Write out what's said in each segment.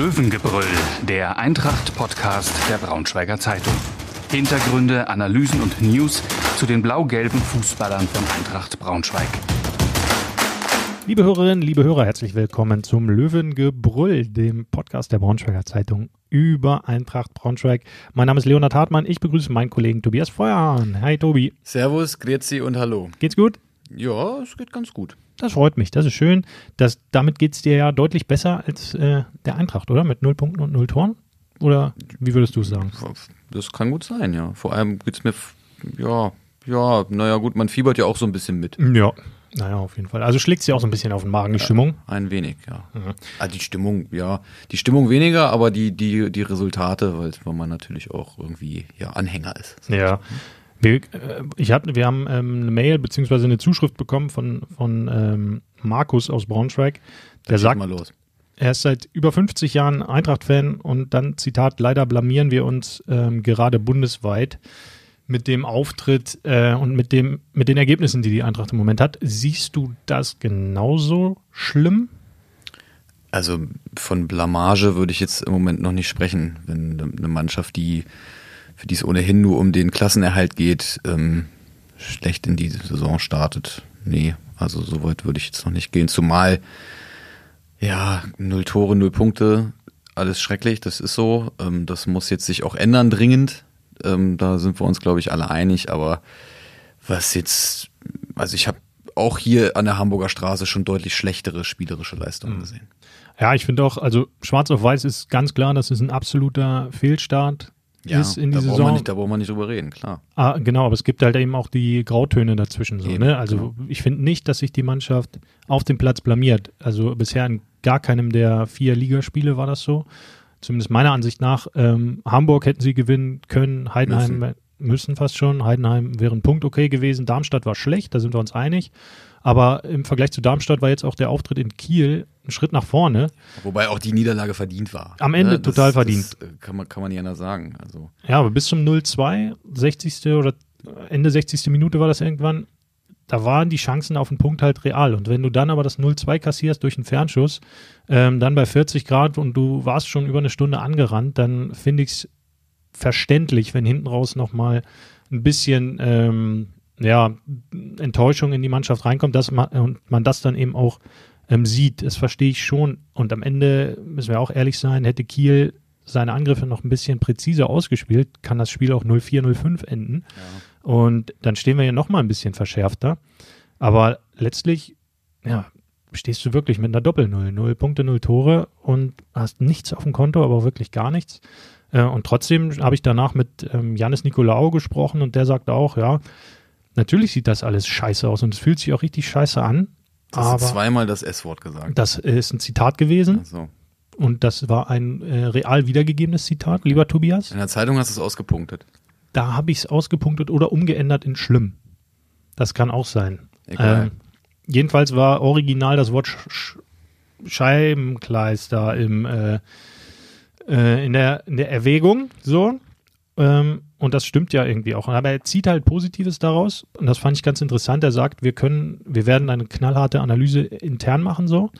Löwengebrüll, der Eintracht-Podcast der Braunschweiger Zeitung. Hintergründe, Analysen und News zu den blau-gelben Fußballern von Eintracht Braunschweig. Liebe Hörerinnen, liebe Hörer, herzlich willkommen zum Löwengebrüll, dem Podcast der Braunschweiger Zeitung über Eintracht Braunschweig. Mein Name ist Leonhard Hartmann. Ich begrüße meinen Kollegen Tobias Feuerhahn. Hi Tobi. Servus, grüezi und hallo. Geht's gut? Ja, es geht ganz gut. Das freut mich, das ist schön. Das, damit geht es dir ja deutlich besser als äh, der Eintracht, oder? Mit null Punkten und null Toren? Oder wie würdest du es sagen? Das kann gut sein, ja. Vor allem geht es mir, ja, ja, naja gut, man fiebert ja auch so ein bisschen mit. Ja, naja, auf jeden Fall. Also schlägt es ja auch so ein bisschen auf den Magen, die ja, Stimmung? Ein wenig, ja. Mhm. Also die Stimmung, ja. Die Stimmung weniger, aber die, die, die Resultate, weil, man natürlich auch irgendwie ja, Anhänger ist. Ja. Wir, äh, ich hab, wir haben ähm, eine Mail bzw. eine Zuschrift bekommen von, von ähm, Markus aus Braunschweig. Der sagt, mal los. er ist seit über 50 Jahren Eintracht-Fan und dann, Zitat, leider blamieren wir uns ähm, gerade bundesweit mit dem Auftritt äh, und mit, dem, mit den Ergebnissen, die die Eintracht im Moment hat. Siehst du das genauso schlimm? Also von Blamage würde ich jetzt im Moment noch nicht sprechen, wenn eine Mannschaft, die für die es ohnehin nur um den Klassenerhalt geht, ähm, schlecht in die Saison startet. Nee, also so weit würde ich jetzt noch nicht gehen. Zumal, ja, null Tore, null Punkte, alles schrecklich, das ist so. Ähm, das muss jetzt sich auch ändern dringend. Ähm, da sind wir uns, glaube ich, alle einig. Aber was jetzt, also ich habe auch hier an der Hamburger Straße schon deutlich schlechtere spielerische Leistungen mhm. gesehen. Ja, ich finde auch, also schwarz auf weiß ist ganz klar, das ist ein absoluter Fehlstart ja, ist in die da Saison. Braucht nicht, da braucht man nicht drüber reden, klar. Ah, genau, aber es gibt halt eben auch die Grautöne dazwischen. So, eben, ne? Also genau. ich finde nicht, dass sich die Mannschaft auf dem Platz blamiert. Also bisher in gar keinem der vier Ligaspiele war das so. Zumindest meiner Ansicht nach. Ähm, Hamburg hätten sie gewinnen können, Heidenheim müssen. müssen fast schon. Heidenheim wäre ein Punkt okay gewesen. Darmstadt war schlecht, da sind wir uns einig. Aber im Vergleich zu Darmstadt war jetzt auch der Auftritt in Kiel ein Schritt nach vorne. Wobei auch die Niederlage verdient war. Am Ende ne? total das, verdient. Das äh, kann man, kann man nicht anders sagen. Also. Ja, aber bis zum 0-2, 60. oder Ende 60. Minute war das irgendwann, da waren die Chancen auf den Punkt halt real. Und wenn du dann aber das 0-2 kassierst durch einen Fernschuss, ähm, dann bei 40 Grad und du warst schon über eine Stunde angerannt, dann finde ich es verständlich, wenn hinten raus nochmal ein bisschen ähm, ja, Enttäuschung in die Mannschaft reinkommt, dass man, und man das dann eben auch ähm, sieht. Das verstehe ich schon. Und am Ende müssen wir auch ehrlich sein, hätte Kiel seine Angriffe noch ein bisschen präziser ausgespielt, kann das Spiel auch 0-4, 0-5 enden. Ja. Und dann stehen wir ja noch mal ein bisschen verschärfter. Aber letztlich, ja, stehst du wirklich mit einer Doppel-Null. Null Punkte, null Tore und hast nichts auf dem Konto, aber wirklich gar nichts. Äh, und trotzdem habe ich danach mit ähm, Janis Nikolaou gesprochen und der sagte auch, ja, Natürlich sieht das alles scheiße aus und es fühlt sich auch richtig scheiße an. Das aber zweimal das S-Wort gesagt. Das ist ein Zitat gewesen. So. Und das war ein äh, real wiedergegebenes Zitat, lieber Tobias. In der Zeitung hast du es ausgepunktet. Da habe ich es ausgepunktet oder umgeändert in schlimm. Das kann auch sein. Ähm, jedenfalls war original das Wort Sch Scheibenkleister im, äh, äh, in, der, in der Erwägung. So. Ähm, und das stimmt ja irgendwie auch. Aber er zieht halt Positives daraus. Und das fand ich ganz interessant. Er sagt, wir können, wir werden eine knallharte Analyse intern machen, so.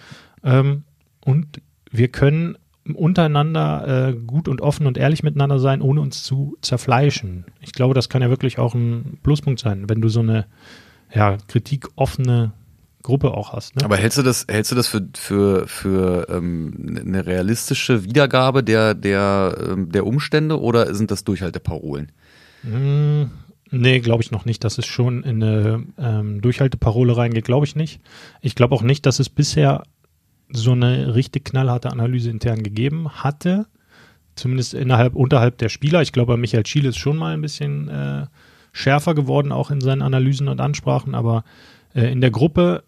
Ähm, und wir können untereinander äh, gut und offen und ehrlich miteinander sein, ohne uns zu zerfleischen. Ich glaube, das kann ja wirklich auch ein Pluspunkt sein, wenn du so eine ja, kritikoffene Gruppe auch hast. Ne? Aber hältst du das, hältst du das für, für, für ähm, eine realistische Wiedergabe der, der, ähm, der Umstände oder sind das Durchhalteparolen? Mm, nee, glaube ich noch nicht, dass es schon in eine ähm, Durchhalteparole reingeht, glaube ich nicht. Ich glaube auch nicht, dass es bisher so eine richtig knallharte Analyse intern gegeben hatte. Zumindest innerhalb, unterhalb der Spieler. Ich glaube, Michael Schiele ist schon mal ein bisschen äh, schärfer geworden, auch in seinen Analysen und Ansprachen, aber äh, in der Gruppe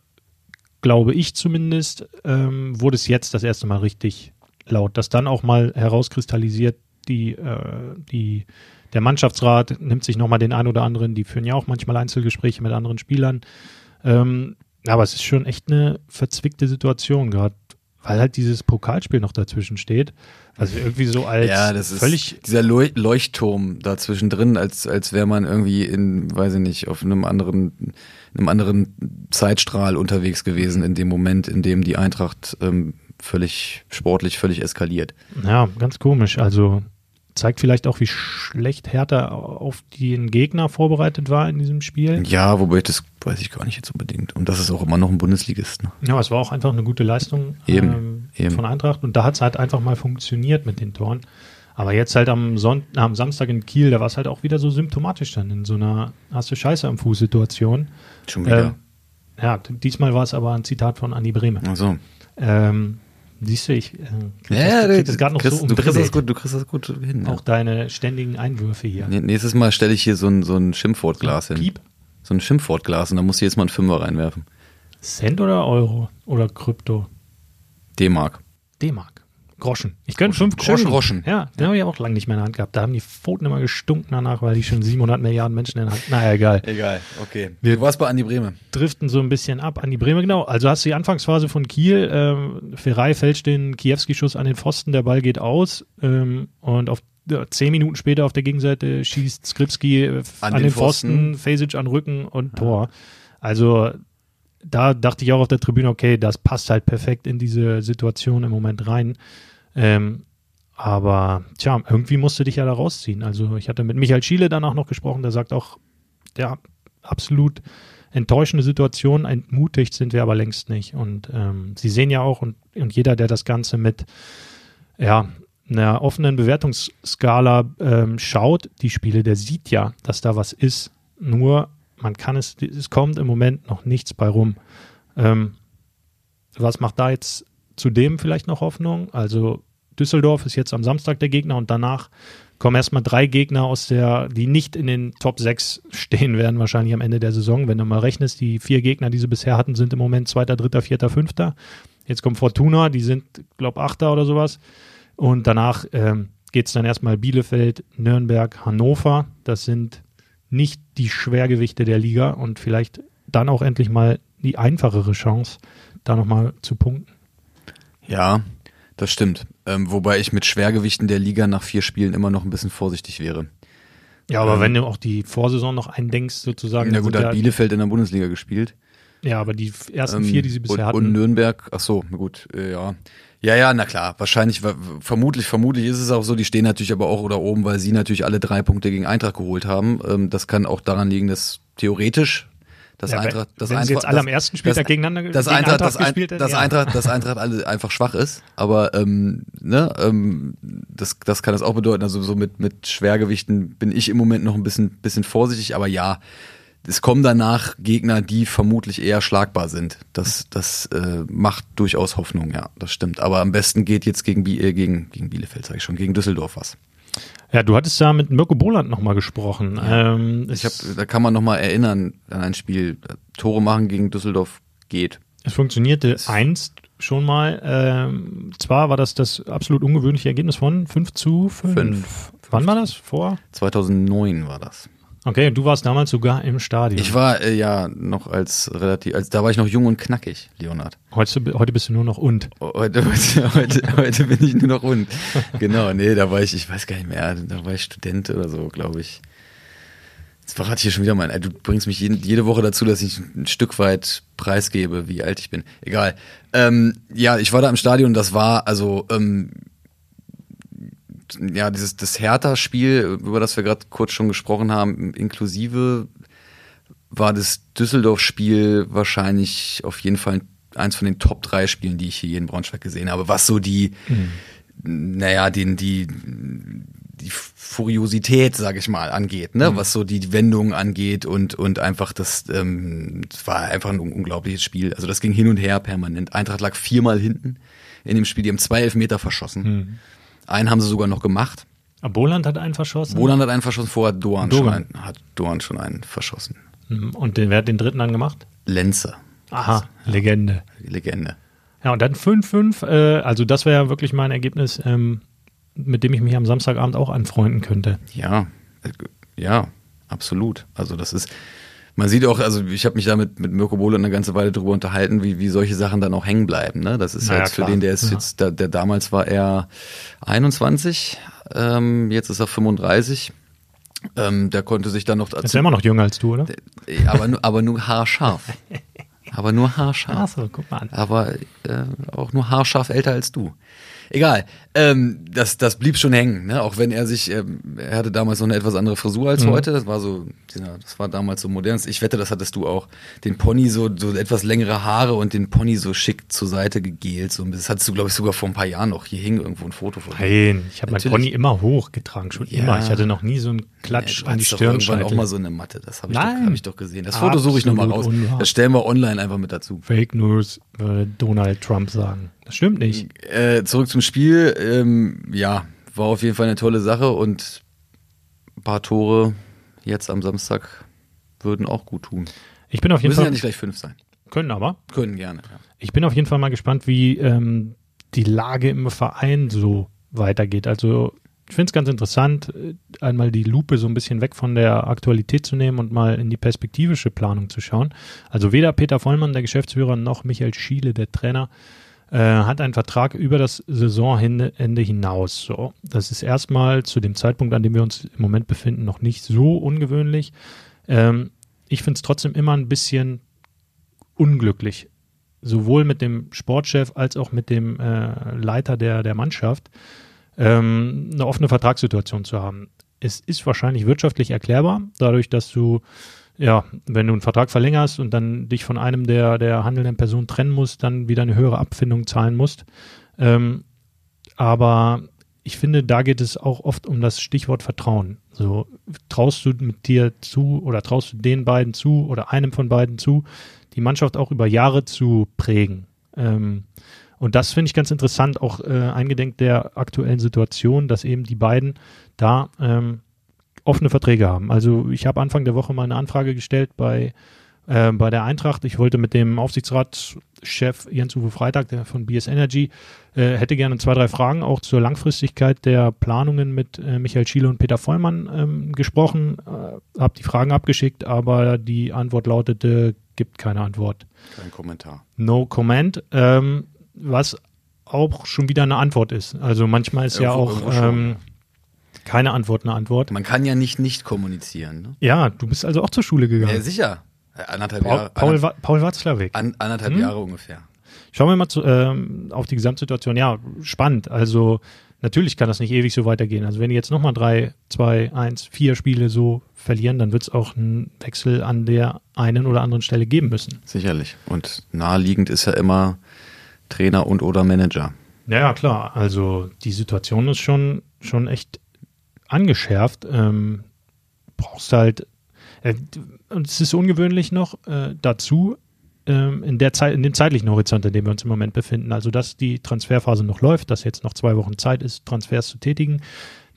glaube ich zumindest, ähm, wurde es jetzt das erste Mal richtig laut, dass dann auch mal herauskristallisiert, die, äh, die, der Mannschaftsrat nimmt sich nochmal den einen oder anderen, die führen ja auch manchmal Einzelgespräche mit anderen Spielern. Ähm, aber es ist schon echt eine verzwickte Situation gerade, weil halt dieses Pokalspiel noch dazwischen steht. Also irgendwie so als ja, das ist völlig dieser Leuchtturm dazwischen drin, als als wäre man irgendwie in, weiß ich nicht, auf einem anderen einem anderen Zeitstrahl unterwegs gewesen in dem Moment, in dem die Eintracht ähm, völlig sportlich, völlig eskaliert. Ja, ganz komisch. Also zeigt vielleicht auch, wie schlecht Hertha auf den Gegner vorbereitet war in diesem Spiel. Ja, wobei das weiß ich gar nicht jetzt unbedingt. Und das ist auch immer noch ein Bundesligist. Ne? Ja, es war auch einfach eine gute Leistung Eben, ähm, eben. von Eintracht und da hat es halt einfach mal funktioniert mit den Toren. Aber jetzt halt am, Sonnt am Samstag in Kiel, da war es halt auch wieder so symptomatisch dann in so einer hast du Scheiße am Fuß Situation. Schon wieder. Ähm, ja, diesmal war es aber ein Zitat von Andi Brehme. Also. Ähm, siehst du, ich äh, krieg Ja, das, krieg das gerade noch kriegst, so du kriegst das umdreht. gut, du kriegst das gut hin. Auch deine ständigen Einwürfe hier. Ja. Nächstes Mal stelle ich hier so ein, so ein Schimpfwortglas hin. Piep. So ein Schimpfwortglas und dann muss ich jetzt mal einen Fünfer reinwerfen. Cent oder Euro oder Krypto? D-Mark. D-Mark. Groschen. Ich gönne fünf Groschen. Schön Groschen. Ja, den habe ich auch lange nicht mehr in der Hand gehabt. Da haben die Pfoten immer gestunken danach, weil die schon 700 Milliarden Menschen in der Hand Naja, egal. Egal, okay. Wir- du warst bei Andi Brehme. Driften so ein bisschen ab an die Bremer, genau. Also hast du die Anfangsphase von Kiel. Ähm, Ferrei fälscht den Kiewski-Schuss an den Pfosten, der Ball geht aus. Ähm, und auf ja, zehn Minuten später auf der Gegenseite schießt Skripski äh, an, den den Pfosten, Fesic an Rücken und Tor. Also da dachte ich auch auf der Tribüne, okay, das passt halt perfekt in diese Situation im Moment rein. Ähm, aber tja, irgendwie musst du dich ja da rausziehen. Also ich hatte mit Michael Schiele danach noch gesprochen, der sagt auch, der absolut enttäuschende Situation, entmutigt sind wir aber längst nicht. Und ähm, sie sehen ja auch, und, und jeder, der das Ganze mit ja, einer offenen Bewertungsskala ähm, schaut, die Spiele, der sieht ja, dass da was ist. Nur man kann es, es kommt im Moment noch nichts bei rum. Ähm, was macht da jetzt zudem vielleicht noch Hoffnung? Also Düsseldorf ist jetzt am Samstag der Gegner und danach kommen erstmal drei Gegner aus der, die nicht in den Top 6 stehen werden, wahrscheinlich am Ende der Saison. Wenn du mal rechnest, die vier Gegner, die sie bisher hatten, sind im Moment Zweiter, Dritter, Vierter, Fünfter. Jetzt kommt Fortuna, die sind, glaube Achter oder sowas. Und danach ähm, geht es dann erstmal Bielefeld, Nürnberg, Hannover. Das sind nicht die Schwergewichte der Liga und vielleicht dann auch endlich mal die einfachere Chance, da nochmal zu punkten. Ja, das stimmt. Ähm, wobei ich mit Schwergewichten der Liga nach vier Spielen immer noch ein bisschen vorsichtig wäre. Ja, aber Ähm, wenn du auch die Vorsaison noch eindenkst, sozusagen. Dann gut, hat Bielefeld in der Bundesliga gespielt. ja, aber die ersten Ähm, vier, die sie bisher und, hatten. Und Nürnberg, ach so, na gut, äh, ja. Ja, ja, na klar, wahrscheinlich, wa- vermutlich, vermutlich ist es auch so, die stehen natürlich aber auch da oben, weil sie natürlich alle drei Punkte gegen Eintracht geholt haben. Ähm, das kann auch daran liegen, dass theoretisch das Ja, Eintracht, das wenn sie Eintracht, jetzt alle das- am ersten Spieltag das- gegeneinander das gegen Eintracht, das, Eintracht Ein, gespielt hätten, das ja. Eintracht, das Eintracht alle einfach schwach ist, aber ähm, ne, ähm, das, das kann das auch bedeuten. Also so mit mit Schwergewichten bin ich im Moment noch ein bisschen bisschen vorsichtig, aber ja, es kommen danach Gegner, die vermutlich eher schlagbar sind. Das, das äh, macht durchaus Hoffnung, ja, das stimmt. Aber am besten geht jetzt gegen, Bi- äh, gegen, gegen Bielefeld, sage ich schon, gegen Düsseldorf was. Ja, du hattest da mit Mirko Boland nochmal gesprochen. Ähm, Ich es, hab, da kann man noch mal erinnern an ein Spiel. Tore machen gegen Düsseldorf geht. es funktionierte einst schon mal. Ähm, zwar war das das absolut ungewöhnliche Ergebnis von 5 zu 5. Fünf. Wann war das? Vor? 2009 war das. Okay, du warst damals sogar im Stadion. Ich war äh, ja noch als relativ, als da war ich noch jung und knackig, Leonard. heute, heute bist du nur noch und. Heute, heute, heute, heute bin ich nur noch rund. Genau, nee, da war ich, ich weiß gar nicht mehr, da war ich Student oder so, glaube ich. Jetzt verrate ich hier schon wieder mein, du bringst mich jeden, jede Woche dazu, dass ich ein Stück weit preisgebe, wie alt ich bin. Egal. Ähm, ja, ich war da im Stadion, das war also ähm, ja dieses das Hertha-Spiel, über das wir gerade kurz schon gesprochen haben, inklusive war das Düsseldorf-Spiel wahrscheinlich auf jeden Fall eins von den Top drei Spielen, die ich hier in Braunschweig gesehen habe. Was so die, naja, den, die, die Furiosität, sage ich mal, angeht, ne? Was so die Wendungen angeht und, und einfach das, ähm, es war einfach ein un- unglaubliches Spiel. Also das ging hin und her permanent. Eintracht lag viermal hinten in dem Spiel, die haben zwei Elfmeter verschossen. Einen haben sie sogar noch gemacht. Ah, Boland hat einen verschossen. Wohland hat einen verschossen, vorher hat Doan, Doan. schon einen, hat Doan schon einen verschossen. Mhm. Und den, wer hat den dritten dann gemacht? Lenze. Aha, Legende. Legende. Ja, und dann 5-5. Äh, also das wäre ja wirklich mal ein Ergebnis, ähm, mit dem ich mich am Samstagabend auch anfreunden könnte. Ja, äh, ja, absolut. Also das ist, man sieht auch, also ich habe mich da mit, mit Mirko Bohle eine ganze Weile drüber unterhalten, wie, wie solche Sachen dann auch hängen bleiben. Ne? Das ist Na ja, halt für klar. den, der ist Ja. jetzt, der, der damals war er 21, ähm, jetzt ist er 35. Ähm, der konnte sich dann noch Ist ja immer noch jünger als du, oder? Äh, aber, nur- aber nur haarscharf. Aber nur haarscharf. Achso, guck mal an. Aber äh, auch nur haarscharf älter als du. Egal, ähm, das, das blieb schon hängen, ne? auch wenn er sich, ähm, er hatte damals noch eine etwas andere Frisur als Mhm. heute, das war so, das war damals so modern. Ich wette, das hattest du auch. Den Pony so, so etwas längere Haare und den Pony so schick zur Seite gegelt. So. Das hattest du, glaube ich, sogar vor ein paar Jahren noch. Hier hing irgendwo ein Foto von. Nein, ich habe mein Natürlich. Pony immer hochgetragen, schon Ja. immer. Ich hatte noch nie so einen Klatsch Du an die Stirn. irgendwann auch mal so eine Matte, das habe ich, doch- hab ich doch gesehen. Das Foto suche ich nochmal raus. Unwahr. Das stellen wir online einfach mit dazu. Fake News, würde Donald Trump sagen. Das stimmt nicht. Äh, zurück zum Spiel. Ähm, ja, war auf jeden Fall eine tolle Sache und ein paar Tore jetzt am Samstag würden auch gut tun. Ich bin auf jeden Müssen Fall. ja nicht gleich fünf sein. können aber. Können gerne. Ja. Ich bin auf jeden Fall mal gespannt, wie ähm, die Lage im Verein so weitergeht. Also ich finde es ganz interessant, äh, einmal die Lupe so ein bisschen weg von der Aktualität zu nehmen und mal in die perspektivische Planung zu schauen. Also weder Peter Vollmann, der Geschäftsführer, noch Michael Schiele, der Trainer, äh, hat einen Vertrag über das Saisonende hinaus. So, das ist erstmal zu dem Zeitpunkt, an dem wir uns im Moment befinden, noch nicht so ungewöhnlich. Ähm, ich finde es trotzdem immer ein bisschen unglücklich, sowohl mit dem Sportchef als auch mit dem äh, Leiter der, der Mannschaft, ähm, eine offene Vertragssituation zu haben. Es ist wahrscheinlich wirtschaftlich erklärbar, dadurch, dass du, ja, wenn du einen Vertrag verlängerst und dann dich von einem der, der handelnden Personen trennen musst, dann wieder eine höhere Abfindung zahlen musst. Ähm, aber ich finde, da geht es auch oft um das Stichwort Vertrauen. So, traust du mit dir zu oder traust du den beiden zu oder einem von beiden zu, die Mannschaft auch über Jahre zu prägen. Ähm, und das finde ich ganz interessant, auch äh, eingedenk der aktuellen Situation, dass eben die beiden da ähm, offene Verträge haben. Also ich habe Anfang der Woche mal eine Anfrage gestellt bei, äh, bei der Eintracht. Ich wollte mit dem Aufsichtsratschef Jens-Uwe Freitag der von BS Energy, äh, hätte gerne zwei, drei Fragen auch zur Langfristigkeit der Planungen mit äh, Michael Schiele und Peter Vollmann ähm, gesprochen. Äh, habe die Fragen abgeschickt, aber die Antwort lautete, gibt keine Antwort. Kein Kommentar. No comment, ähm, was auch schon wieder eine Antwort ist. Also manchmal ist ja Irgendwo- auch irgendwo schon, ähm, keine Antwort eine Antwort. Man kann ja nicht nicht kommunizieren. Ne? Ja, du bist also auch zur Schule Ja, gegangen. sicher. Äh, Anderthalb Paul, Jahre. Paul, Wa- Paul Watzlawick. an, anderthalb Hm? Jahre ungefähr. Schauen wir mal zu, ähm, auf die Gesamtsituation. Ja, spannend. Also natürlich kann das nicht ewig so weitergehen. Also wenn die jetzt nochmal drei, zwei, eins, vier Spiele so verlieren, dann wird es auch einen Wechsel an der einen oder anderen Stelle geben müssen. Sicherlich. Und naheliegend ist ja immer Trainer und oder Manager. Ja, ja, klar. Also die Situation ist schon, schon echt angeschärft. Ähm, brauchst halt, äh, und es ist ungewöhnlich noch äh, dazu, ähm, in, der Zeit, in dem zeitlichen Horizont, in dem wir uns im Moment befinden. Also, dass die Transferphase noch läuft, dass jetzt noch zwei Wochen Zeit ist, Transfers zu tätigen.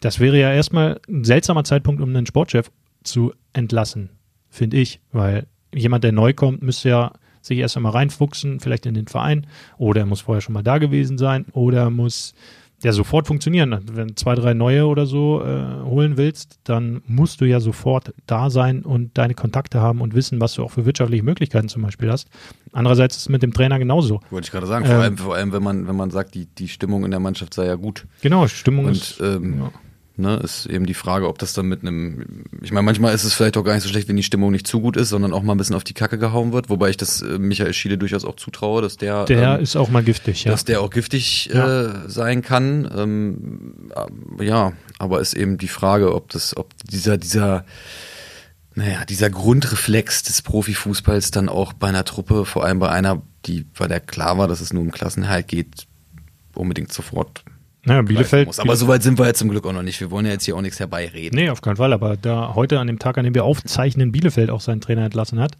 Das wäre ja erstmal ein seltsamer Zeitpunkt, um einen Sportchef zu entlassen, finde ich, weil jemand, der neu kommt, müsste ja sich erst einmal reinfuchsen, vielleicht in den Verein, oder er muss vorher schon mal da gewesen sein, oder er muss ja sofort funktionieren. Wenn du zwei, drei neue oder so äh, holen willst, dann musst du ja sofort da sein und deine Kontakte haben und wissen, was du auch für wirtschaftliche Möglichkeiten zum Beispiel hast. Andererseits ist es mit dem Trainer genauso. Wollte ich gerade sagen. Vor, Ähm. allem, vor allem, wenn man, wenn man sagt, die, die Stimmung in der Mannschaft sei ja gut. Genau, Stimmung Und ist. ähm, ja. Ne, ist eben die Frage, ob das dann mit einem, ich meine, manchmal ist es vielleicht auch gar nicht so schlecht, wenn die Stimmung nicht zu gut ist, sondern auch mal ein bisschen auf die Kacke gehauen wird, wobei ich das äh, Michael Schiele durchaus auch zutraue, dass der, Der ähm, ist auch mal giftig, ja. dass der auch giftig Ja. äh, sein kann. Ähm, äh, ja, aber ist eben die Frage, ob das, ob dieser, dieser, naja, dieser Grundreflex des Profifußballs dann auch bei einer Truppe, vor allem bei einer, die, bei der klar war, dass es nur um Klassenhalt geht, unbedingt sofort Naja, Bielefeld. muss. Aber so weit sind wir jetzt zum Glück auch noch nicht. Wir wollen ja jetzt hier auch nichts herbeireden. Nee, auf keinen Fall. Aber da heute an dem Tag, an dem wir aufzeichnen, Bielefeld auch seinen Trainer entlassen hat,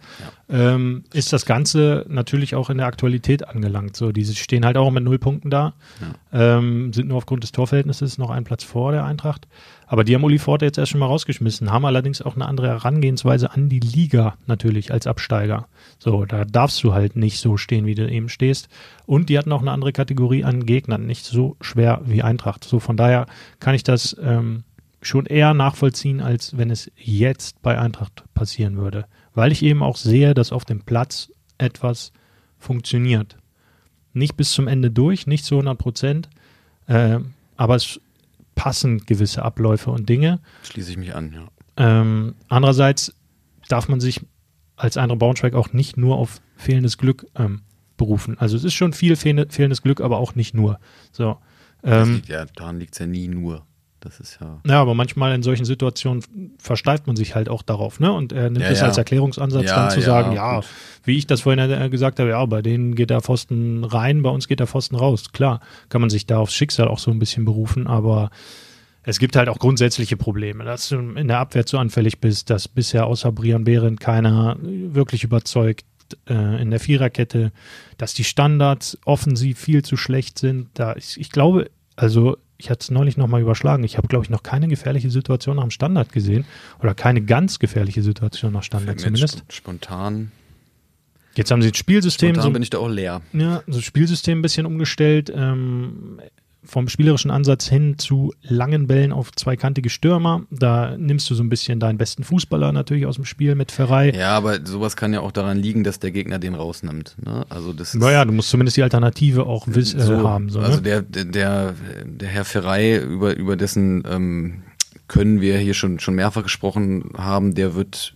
ähm, ist das Ganze natürlich auch in der Aktualität angelangt. So, die stehen halt auch mit null Punkten da, ähm, sind nur aufgrund des Torverhältnisses noch einen Platz vor der Eintracht. Aber die haben Uli Forte jetzt erst schon mal rausgeschmissen, haben allerdings auch eine andere Herangehensweise an die Liga natürlich als Absteiger. So, da darfst du halt nicht so stehen, wie du eben stehst. Und die hatten auch eine andere Kategorie an Gegnern, nicht so schwer wie Eintracht. So, von daher kann ich das ähm, schon eher nachvollziehen, als wenn es jetzt bei Eintracht passieren würde. Weil ich eben auch sehe, dass auf dem Platz etwas funktioniert. Nicht bis zum Ende durch, nicht zu 100 Prozent, äh, aber es passen gewisse Abläufe und Dinge. Schließe ich mich an, ja. Ähm, andererseits darf man sich als Eintracht Braunschweig auch nicht nur auf fehlendes Glück ähm, berufen. Also es ist schon viel fehl fehlendes Glück, aber auch nicht nur. So. Ähm, liegt, ja, daran liegt es ja nie nur. Das ist ja. Ja, aber manchmal in solchen Situationen versteift man sich halt auch darauf, ne? Und er nimmt Ja, es ja. als Erklärungsansatz Ja, dann zu sagen, ja, gut. wie ich das vorhin äh, gesagt habe, ja, bei denen geht der Pfosten rein, bei uns geht der Pfosten raus. Klar, kann man sich da aufs Schicksal auch so ein bisschen berufen, aber es gibt halt auch grundsätzliche Probleme, dass du in der Abwehr zu anfällig bist, dass bisher außer Brian Behrendt keiner wirklich überzeugt äh, in der Viererkette, dass die Standards offensiv viel zu schlecht sind. Da ich, ich glaube, also ich hatte es neulich nochmal überschlagen. Ich habe, glaube ich, noch keine gefährliche Situation nach dem Standard gesehen oder keine ganz gefährliche Situation nach Standard zumindest. sp- Spontan. Jetzt haben sie das Spielsystem Spontan so bin ich da auch leer. ja, so Spielsystem ein bisschen umgestellt, ähm, vom spielerischen Ansatz hin zu langen Bällen auf zweikantige Stürmer. Da nimmst du so ein bisschen deinen besten Fußballer natürlich aus dem Spiel mit Ferrei. Ja, aber sowas kann ja auch daran liegen, dass der Gegner den rausnimmt. Ne? Also das ist Naja, du musst zumindest die Alternative auch wiss, äh, so, haben. So, also ne? der, der, der, der Herr Ferrei, über, über dessen ähm, Können wir hier schon, schon mehrfach gesprochen haben, der wird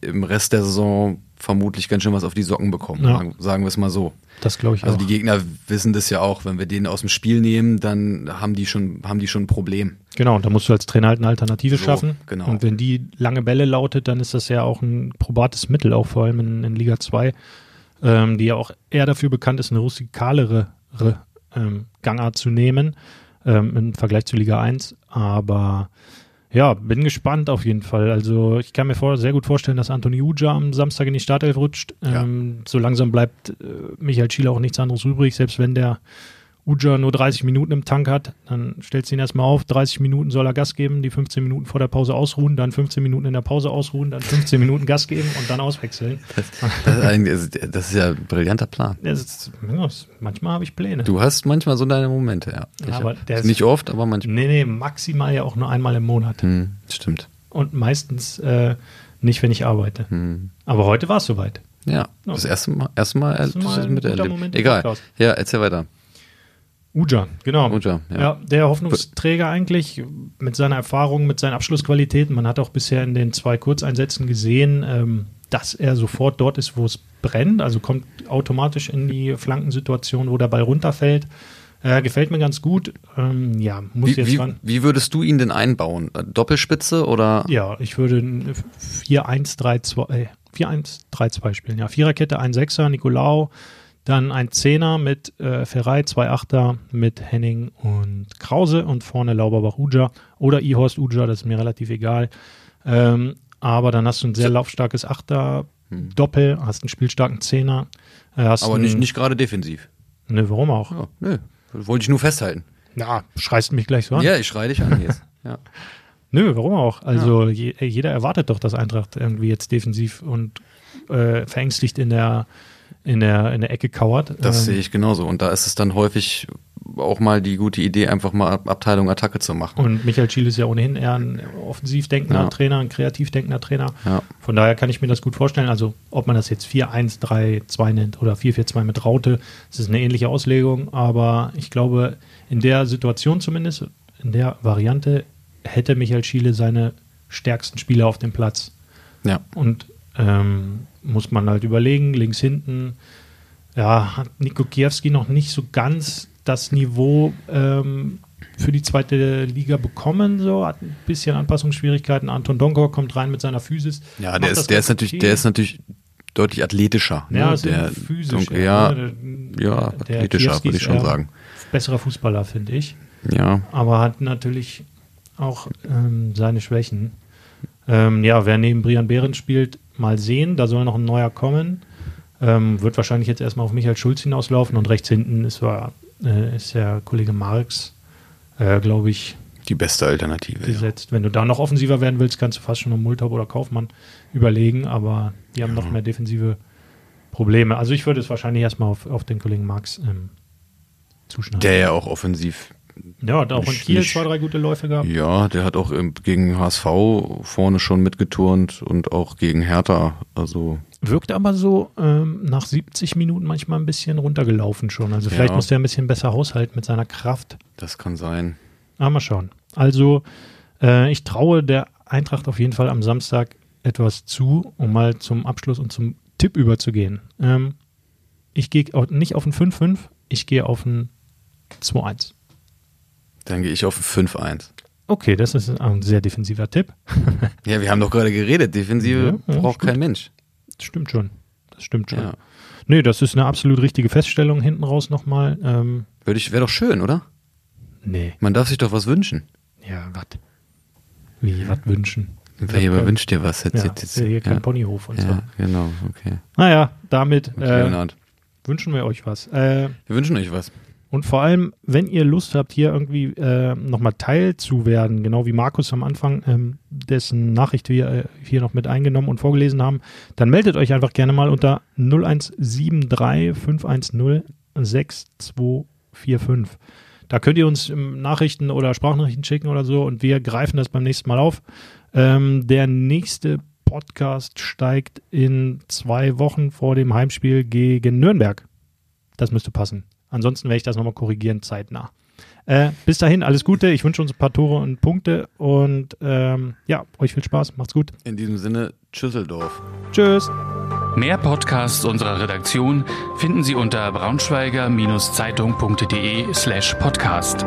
im Rest der Saison vermutlich ganz schön was auf die Socken bekommen. Ja. Sagen, wir es mal so. Das glaube ich Also auch. die Gegner wissen das ja auch. Wenn wir den aus dem Spiel nehmen, dann haben die schon, haben die schon ein Problem. Genau, und da musst du als Trainer halt eine Alternative So, schaffen. genau. Und wenn die lange Bälle lautet, dann ist das ja auch ein probates Mittel, auch vor allem in, in Liga 2, ähm, die ja auch eher dafür bekannt ist, eine rustikalere ähm, Gangart zu nehmen ähm, im Vergleich zu Liga 1. Aber ja, bin gespannt auf jeden Fall. Also ich kann mir vor, sehr gut vorstellen, dass Anthony Uja am Samstag in die Startelf rutscht. Ja. Ähm, so langsam bleibt äh, Michael Schiele auch nichts anderes übrig, selbst wenn der Uja nur 30 Minuten im Tank hat, dann stellst du ihn erstmal auf, 30 Minuten soll er Gas geben, die 15 Minuten vor der Pause ausruhen, dann 15 Minuten in der Pause ausruhen, dann 15 Minuten Gas geben und dann auswechseln. Das ist, eigentlich, das ist ja ein brillanter Plan. Das ist, das- manchmal habe ich Pläne. Du hast manchmal so deine Momente, ja. Ich aber hab- ist- nicht oft, aber manchmal. Nee, nee, maximal ja auch nur einmal im Monat. Hm, stimmt. Und meistens äh, nicht, wenn ich arbeite. Hm. Aber heute war es soweit. Ja, das erste Mal, erste Mal, Das ist mal. Moment im Egal. Ja, erzähl weiter. Uja, genau. Uja, ja. ja. der Hoffnungsträger eigentlich mit seiner Erfahrung, mit seinen Abschlussqualitäten. Man hat auch bisher in den zwei Kurzeinsätzen gesehen, ähm, dass er sofort dort ist, wo es brennt. Also kommt automatisch in die Flankensituation, wo der Ball runterfällt. Äh, gefällt mir ganz gut. Ähm, ja, muss Wie, jetzt wie, ran. wie würdest du ihn denn einbauen? Äh, Doppelspitze oder? Ja, ich würde ein 4-1-3-2 äh, 4-1-3-2 spielen. Ja, Viererkette, ein Sechser, Nicolau, dann ein Zehner mit äh, Ferrei, zwei Achter mit Henning und Krause und vorne Lauberbach Uja oder Ihorst Uja, das ist mir relativ egal. Ähm, aber dann hast du ein sehr laufstarkes Achter, Doppel, hast einen spielstarken Zehner. Äh, hast Aber einen, nicht, nicht gerade defensiv. Ne, warum auch? Ja, nö. Wollte ich nur festhalten. Ja, schreist mich gleich so an. Ja, ich schreie dich an jetzt. Ja. Nö, warum auch? Also je, jeder erwartet doch, dass Eintracht irgendwie jetzt defensiv und äh, verängstigt in der, in, der, in der Ecke kauert. Das Ähm, sehe ich genauso. Und da ist es dann häufig auch mal die gute Idee, einfach mal Ab- Abteilung Attacke zu machen. Und Michael Schiele ist ja ohnehin eher ein offensiv denkender Ja. Trainer, ein kreativ denkender Trainer. Ja. Von daher kann ich mir das gut vorstellen. Also, ob man das jetzt 4-1-3-2 nennt oder 4-4-2 mit Raute, das ist eine ähnliche Auslegung. Aber ich glaube, in der Situation zumindest, in der Variante, hätte Michael Schiele seine stärksten Spieler auf dem Platz. Ja. Und ähm, muss man halt überlegen, links hinten, ja, hat Nico Kiewski noch nicht so ganz das Niveau ähm, für die zweite Liga bekommen, so hat ein bisschen Anpassungsschwierigkeiten. Anton Donkor kommt rein mit seiner Physis. Ja, der ist, der ist natürlich, okay. der ist natürlich deutlich athletischer. ja, ne? ist der, physisch. Dunkel- ja, ne? ja, Der athletischer, würde ich schon sagen. Besserer Fußballer, finde ich. Ja. aber hat natürlich auch ähm, seine Schwächen. Ähm, ja, wer neben Brian Behrens spielt, mal sehen. Da soll noch ein neuer kommen. Ähm, wird wahrscheinlich jetzt erstmal auf Michael Schulz hinauslaufen und rechts hinten ist, war, äh, ist der Kollege Marx, äh, glaube ich, Die beste Alternative. Ja. gesetzt. Wenn du da noch offensiver werden willst, kannst du fast schon um Multop oder Kaufmann überlegen, aber die haben noch mehr defensive Probleme. Also ich würde es wahrscheinlich erstmal auf, auf den Kollegen Marx ähm, zuschneiden. Der ja auch offensiv. Ja, hat auch in Kiel zwei, drei gute Läufe gehabt. Ja, der hat auch gegen HSV vorne schon mitgeturnt und auch gegen Hertha. Also Wirkt aber so ähm, nach 70 Minuten manchmal ein bisschen runtergelaufen schon. Also vielleicht Ja. muss der ein bisschen besser haushalten mit seiner Kraft. das kann sein. Aber mal schauen. Also äh, ich traue der Eintracht auf jeden Fall am Samstag etwas zu, um mal zum Abschluss und zum Tipp überzugehen. Ähm, ich gehe nicht auf ein 5-5, ich gehe auf ein 2-1. Dann gehe ich auf ein 5-1. Okay, das ist ein sehr defensiver Tipp. ja, wir haben doch gerade geredet. Defensive ja, ja, braucht stimmt. kein Mensch. Das stimmt schon. Das stimmt schon. Ja. Nee, das ist eine absolut richtige Feststellung hinten raus nochmal. Ähm, Würde ich, wäre doch schön, oder? Nee. Man darf sich doch was wünschen. Ja, was? Wie, was wünschen? Wer wünscht dir was? Jetzt, ja, jetzt, jetzt, hier kein ja. Ponyhof und ja, so. genau, okay. Naja, damit äh, wünschen wir euch was. Äh, wir wünschen euch was. Und vor allem, wenn ihr Lust habt, hier irgendwie äh, nochmal Teil zu werden, genau wie Markus am Anfang, ähm, dessen Nachricht wir äh, hier noch mit eingenommen und vorgelesen haben, dann meldet euch einfach gerne mal unter 0173 510 6245. Da könnt ihr uns Nachrichten oder Sprachnachrichten schicken oder so und wir greifen das beim nächsten Mal auf. Ähm, der nächste Podcast steigt in zwei Wochen vor dem Heimspiel gegen Nürnberg. Das müsste passen. Ansonsten werde ich das nochmal korrigieren, zeitnah. Äh, bis dahin, alles Gute. Ich wünsche uns ein paar Tore und Punkte und ähm, ja, euch viel Spaß. Macht's gut. In diesem Sinne, Tschüsseldorf. Tschüss. Mehr Podcasts unserer Redaktion finden Sie unter braunschweiger-zeitung.de slash podcast.